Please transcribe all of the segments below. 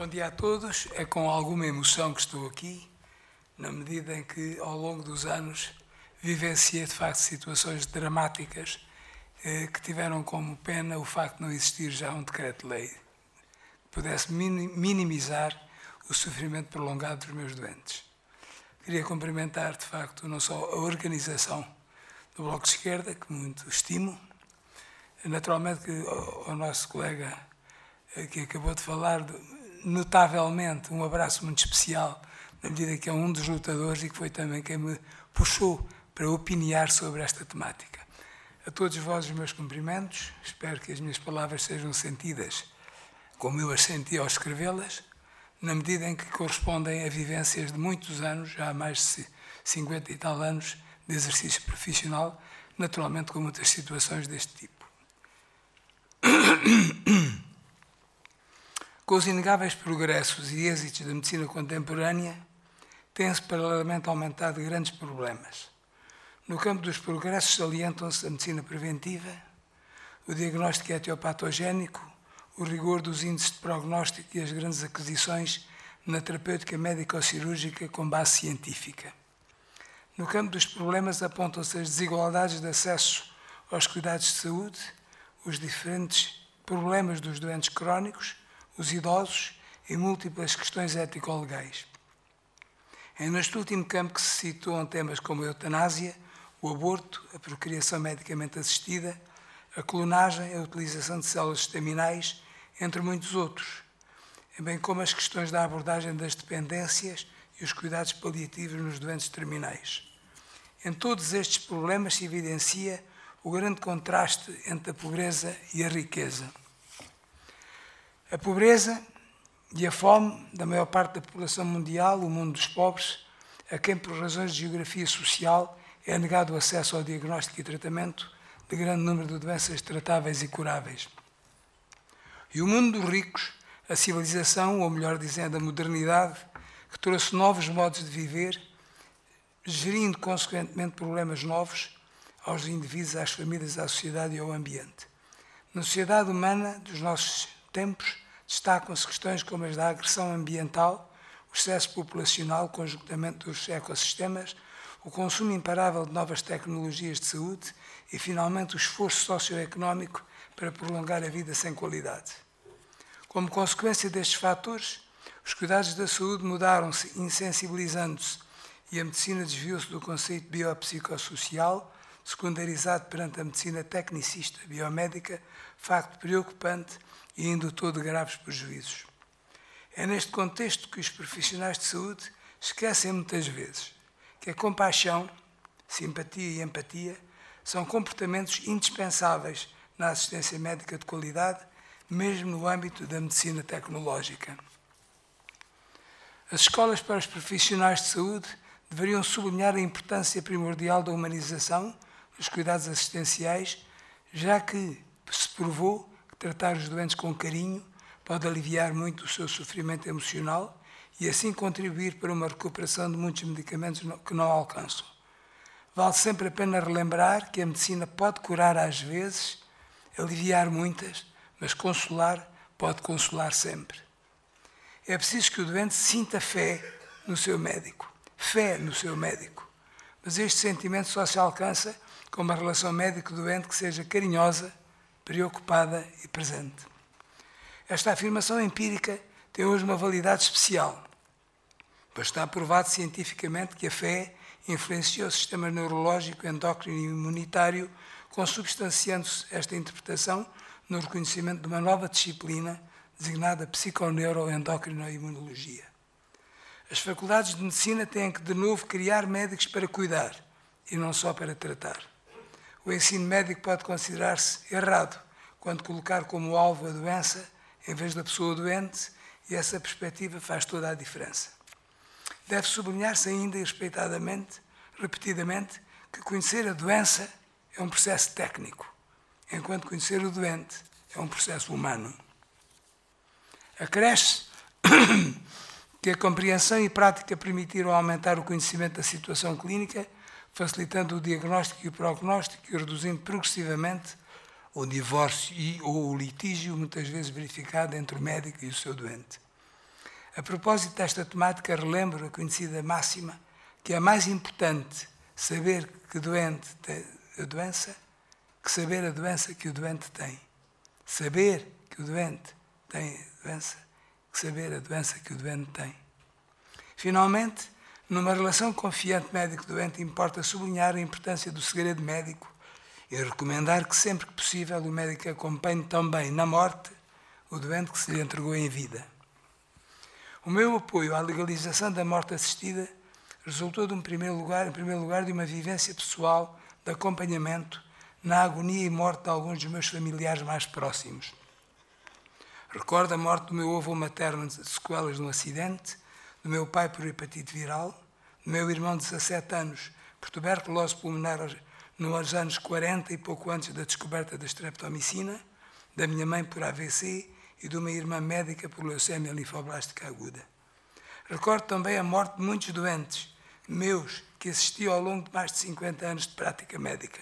Bom dia a todos. É com alguma emoção que estou aqui, na medida em que, ao longo dos anos, vivenciei de facto situações dramáticas eh, que tiveram como pena o facto de não existir já um decreto-lei que pudesse minimizar o sofrimento prolongado dos meus doentes. Queria cumprimentar, de facto, não só a organização do Bloco de Esquerda, que muito estimo, naturalmente que o, o nosso colega eh, que acabou de falar, notavelmente, um abraço muito especial, na medida que é um dos lutadores e que foi também quem me puxou para opiniar sobre esta temática. A todos vós os meus cumprimentos, espero que as minhas palavras sejam sentidas como eu as senti ao escrevê-las, na medida em que correspondem a vivências de muitos anos, já há mais de 50 e tal anos de exercício profissional, naturalmente com muitas situações deste tipo. Com os inegáveis progressos e êxitos da medicina contemporânea, têm-se paralelamente aumentado grandes problemas. No campo dos progressos salientam-se a medicina preventiva, o diagnóstico etiopatogénico, o rigor dos índices de prognóstico e as grandes aquisições na terapêutica médico-cirúrgica com base científica. No campo dos problemas apontam-se as desigualdades de acesso aos cuidados de saúde, os diferentes problemas dos doentes crónicos, os idosos e múltiplas questões ético-legais. É neste último campo que se situam temas como a eutanásia, o aborto, a procriação medicamente assistida, a clonagem, a utilização de células estaminais, entre muitos outros, bem como as questões da abordagem das dependências e os cuidados paliativos nos doentes terminais. Em todos estes problemas se evidencia o grande contraste entre a pobreza e a riqueza. A pobreza e a fome da maior parte da população mundial, o mundo dos pobres, a quem por razões de geografia social é negado o acesso ao diagnóstico e tratamento de grande número de doenças tratáveis e curáveis. E o mundo dos ricos, a civilização, ou melhor dizendo, a modernidade, que trouxe novos modos de viver, gerindo consequentemente problemas novos aos indivíduos, às famílias, à sociedade e ao ambiente. Na sociedade humana dos nossos tempos, destacam-se questões como as da agressão ambiental, o excesso populacional, o conjugamento dos ecossistemas, o consumo imparável de novas tecnologias de saúde e, finalmente, o esforço socioeconómico para prolongar a vida sem qualidade. Como consequência destes fatores, os cuidados da saúde mudaram-se, insensibilizando-se, e a medicina desviou-se do conceito biopsicossocial, secundarizado perante a medicina tecnicista biomédica, facto preocupante e indutor de graves prejuízos. É neste contexto que os profissionais de saúde esquecem muitas vezes que a compaixão, simpatia e empatia são comportamentos indispensáveis na assistência médica de qualidade, mesmo no âmbito da medicina tecnológica. As escolas para os profissionais de saúde deveriam sublinhar a importância primordial da humanização dos cuidados assistenciais, já que se provou tratar os doentes com carinho pode aliviar muito o seu sofrimento emocional e assim contribuir para uma recuperação de muitos medicamentos que não alcançam. Vale sempre a pena relembrar que a medicina pode curar às vezes, aliviar muitas, mas consolar pode consolar sempre. É preciso que o doente sinta fé no seu médico, fé no seu médico. Mas este sentimento só se alcança com uma relação médico-doente que seja carinhosa, preocupada e presente. Esta afirmação empírica tem hoje uma validade especial, pois está provado cientificamente que a fé influenciou o sistema neurológico, endócrino e imunitário, consubstanciando-se esta interpretação no reconhecimento de uma nova disciplina designada psiconeuroendocrinoimunologia. As faculdades de medicina têm que, de novo, criar médicos para cuidar e não só para tratar. O ensino médico pode considerar-se errado quando colocar como alvo a doença em vez da pessoa doente, e essa perspectiva faz toda a diferença. Deve sublinhar-se ainda e respeitadamente, repetidamente, que conhecer a doença é um processo técnico, enquanto conhecer o doente é um processo humano. Acresce que a compreensão e prática permitiram aumentar o conhecimento da situação clínica facilitando o diagnóstico e o prognóstico e reduzindo progressivamente o divórcio e ou o litígio, muitas vezes verificado entre o médico e o seu doente. A propósito desta temática, relembro a conhecida máxima que é mais importante saber que doente tem a doença que saber a doença que o doente tem. Saber que o doente tem a doença que saber a doença que o doente tem. Finalmente, numa relação confiante médico-doente, importa sublinhar a importância do segredo médico e recomendar que sempre que possível o médico acompanhe também na morte o doente que se lhe entregou em vida. O meu apoio à legalização da morte assistida resultou de um primeiro lugar, em primeiro lugar, de uma vivência pessoal de acompanhamento na agonia e morte de alguns dos meus familiares mais próximos. Recordo a morte do meu avô materno de sequelas de um acidente, do meu pai por hepatite viral, do meu irmão de 17 anos por tuberculose pulmonar nos anos 40 e pouco antes da descoberta da streptomicina, da minha mãe por AVC e de uma irmã médica por leucemia linfoblástica aguda. Recordo também a morte de muitos doentes, meus, que assisti ao longo de mais de 50 anos de prática médica.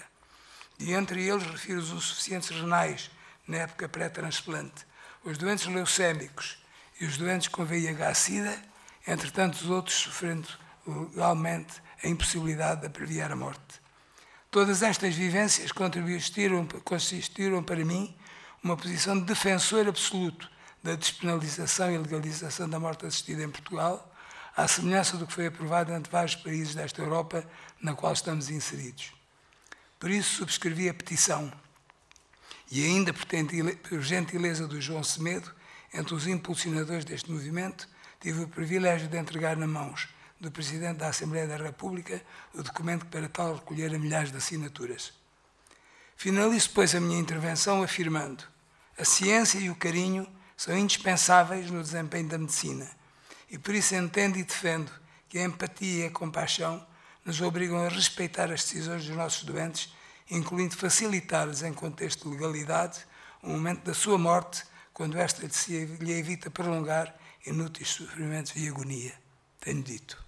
E entre eles refiro os insuficientes renais, na época pré-transplante, os doentes leucémicos e os doentes com VIH-Sida, entre tantos outros sofrendo legalmente a impossibilidade de abreviar a morte. Todas estas vivências contribuíram, consistiram para mim uma posição de defensor absoluto da despenalização e legalização da morte assistida em Portugal, à semelhança do que foi aprovado entre vários países desta Europa na qual estamos inseridos. Por isso subscrevi a petição e ainda por gentileza do João Semedo, entre os impulsionadores deste movimento, tive o privilégio de entregar na mãos do Presidente da Assembleia da República o documento que para tal recolhera milhares de assinaturas. Finalizo, pois, a minha intervenção afirmando a ciência e o carinho são indispensáveis no desempenho da medicina e por isso entendo e defendo que a empatia e a compaixão nos obrigam a respeitar as decisões dos nossos doentes, incluindo facilitar-lhes, em contexto de legalidade, o momento da sua morte, quando esta lhe evita prolongar inúteis sofrimentos e agonia. Tenho dito.